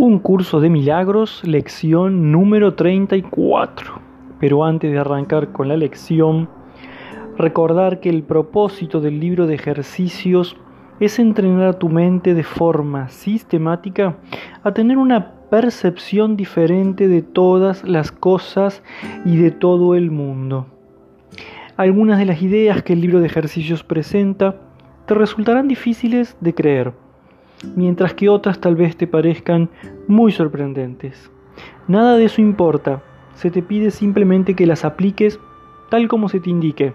Un curso de milagros, lección número 34. Pero antes de arrancar con la lección, recordar que el propósito del libro de ejercicios es entrenar a tu mente de forma sistemática a tener una percepción diferente de todas las cosas y de todo el mundo. Algunas de las ideas que el libro de ejercicios presenta te resultarán difíciles de creer mientras que otras tal vez te parezcan muy sorprendentes. Nada de eso importa, se te pide simplemente que las apliques tal como se te indique.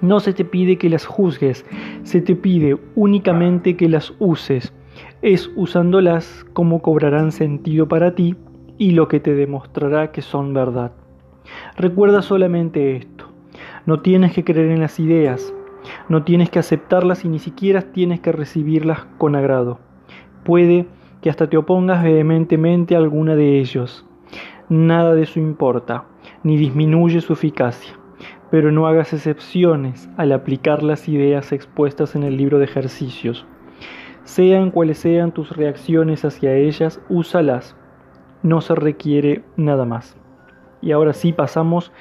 No se te pide que las juzgues, se te pide únicamente que las uses. Es usándolas como cobrarán sentido para ti y lo que te demostrará que son verdad. Recuerda solamente esto. No tienes que creer en las ideas, no tienes que aceptarlas y ni siquiera tienes que recibirlas con agrado. Puede que hasta te opongas vehementemente a alguna de ellos. Nada de eso importa, ni disminuye su eficacia. Pero no hagas excepciones al aplicar las ideas expuestas en el libro de ejercicios. Sean cuales sean tus reacciones hacia ellas, úsalas. No se requiere nada más. Y ahora sí pasamos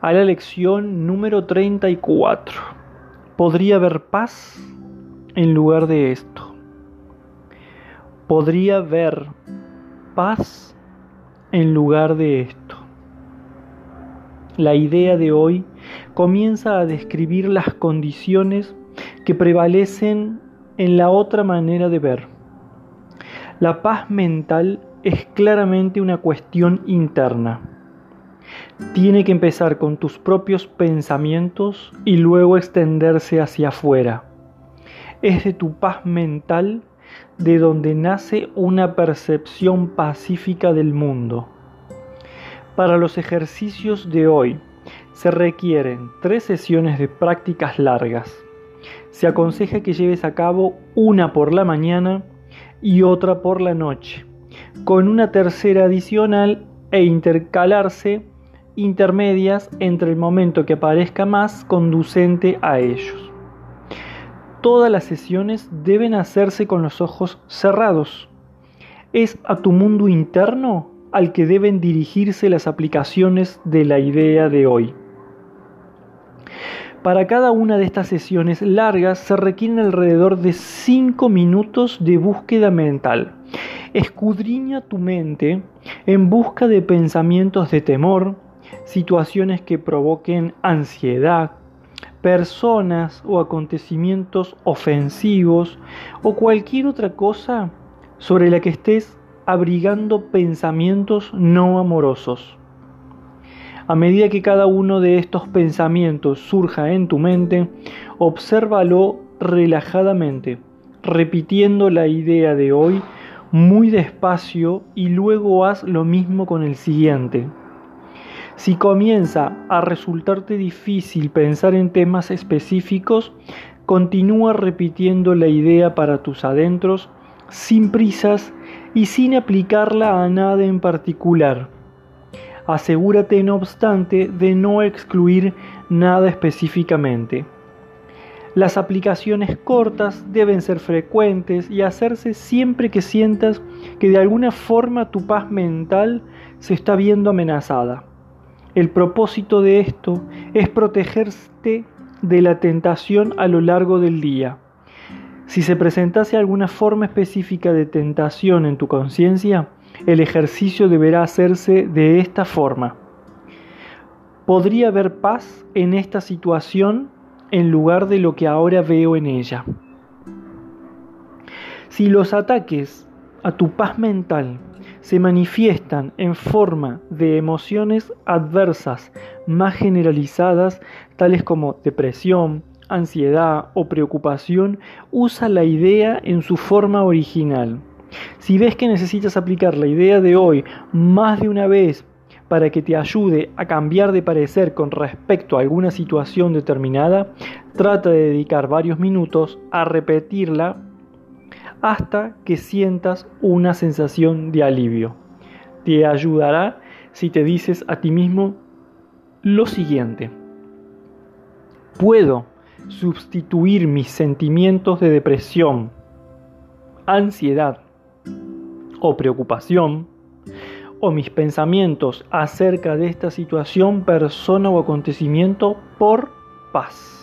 a la lección número 34 podría haber paz en lugar de esto. Podría haber paz en lugar de esto. La idea de hoy comienza a describir las condiciones que prevalecen en la otra manera de ver. La paz mental es claramente una cuestión interna tiene que empezar con tus propios pensamientos y luego extenderse hacia afuera. Es de tu paz mental de donde nace una percepción pacífica del mundo. Para los ejercicios de hoy se requieren tres sesiones de prácticas largas. Se aconseja que lleves a cabo una por la mañana y otra por la noche, con una tercera adicional e intercalarse intermedias entre el momento que aparezca más conducente a ellos. Todas las sesiones deben hacerse con los ojos cerrados. Es a tu mundo interno al que deben dirigirse las aplicaciones de la idea de hoy. Para cada una de estas sesiones largas se requieren alrededor de 5 minutos de búsqueda mental. Escudriña tu mente en busca de pensamientos de temor, situaciones que provoquen ansiedad, personas o acontecimientos ofensivos o cualquier otra cosa sobre la que estés abrigando pensamientos no amorosos. A medida que cada uno de estos pensamientos surja en tu mente, obsérvalo relajadamente, repitiendo la idea de hoy muy despacio y luego haz lo mismo con el siguiente. Si comienza a resultarte difícil pensar en temas específicos, continúa repitiendo la idea para tus adentros sin prisas y sin aplicarla a nada en particular. Asegúrate, no obstante, de no excluir nada específicamente. Las aplicaciones cortas deben ser frecuentes y hacerse siempre que sientas que de alguna forma tu paz mental se está viendo amenazada. El propósito de esto es protegerte de la tentación a lo largo del día. Si se presentase alguna forma específica de tentación en tu conciencia, el ejercicio deberá hacerse de esta forma. Podría haber paz en esta situación en lugar de lo que ahora veo en ella. Si los ataques a tu paz mental se manifiestan en forma de emociones adversas más generalizadas, tales como depresión, ansiedad o preocupación, usa la idea en su forma original. Si ves que necesitas aplicar la idea de hoy más de una vez para que te ayude a cambiar de parecer con respecto a alguna situación determinada, trata de dedicar varios minutos a repetirla hasta que sientas una sensación de alivio. Te ayudará si te dices a ti mismo lo siguiente. Puedo sustituir mis sentimientos de depresión, ansiedad o preocupación, o mis pensamientos acerca de esta situación, persona o acontecimiento por paz.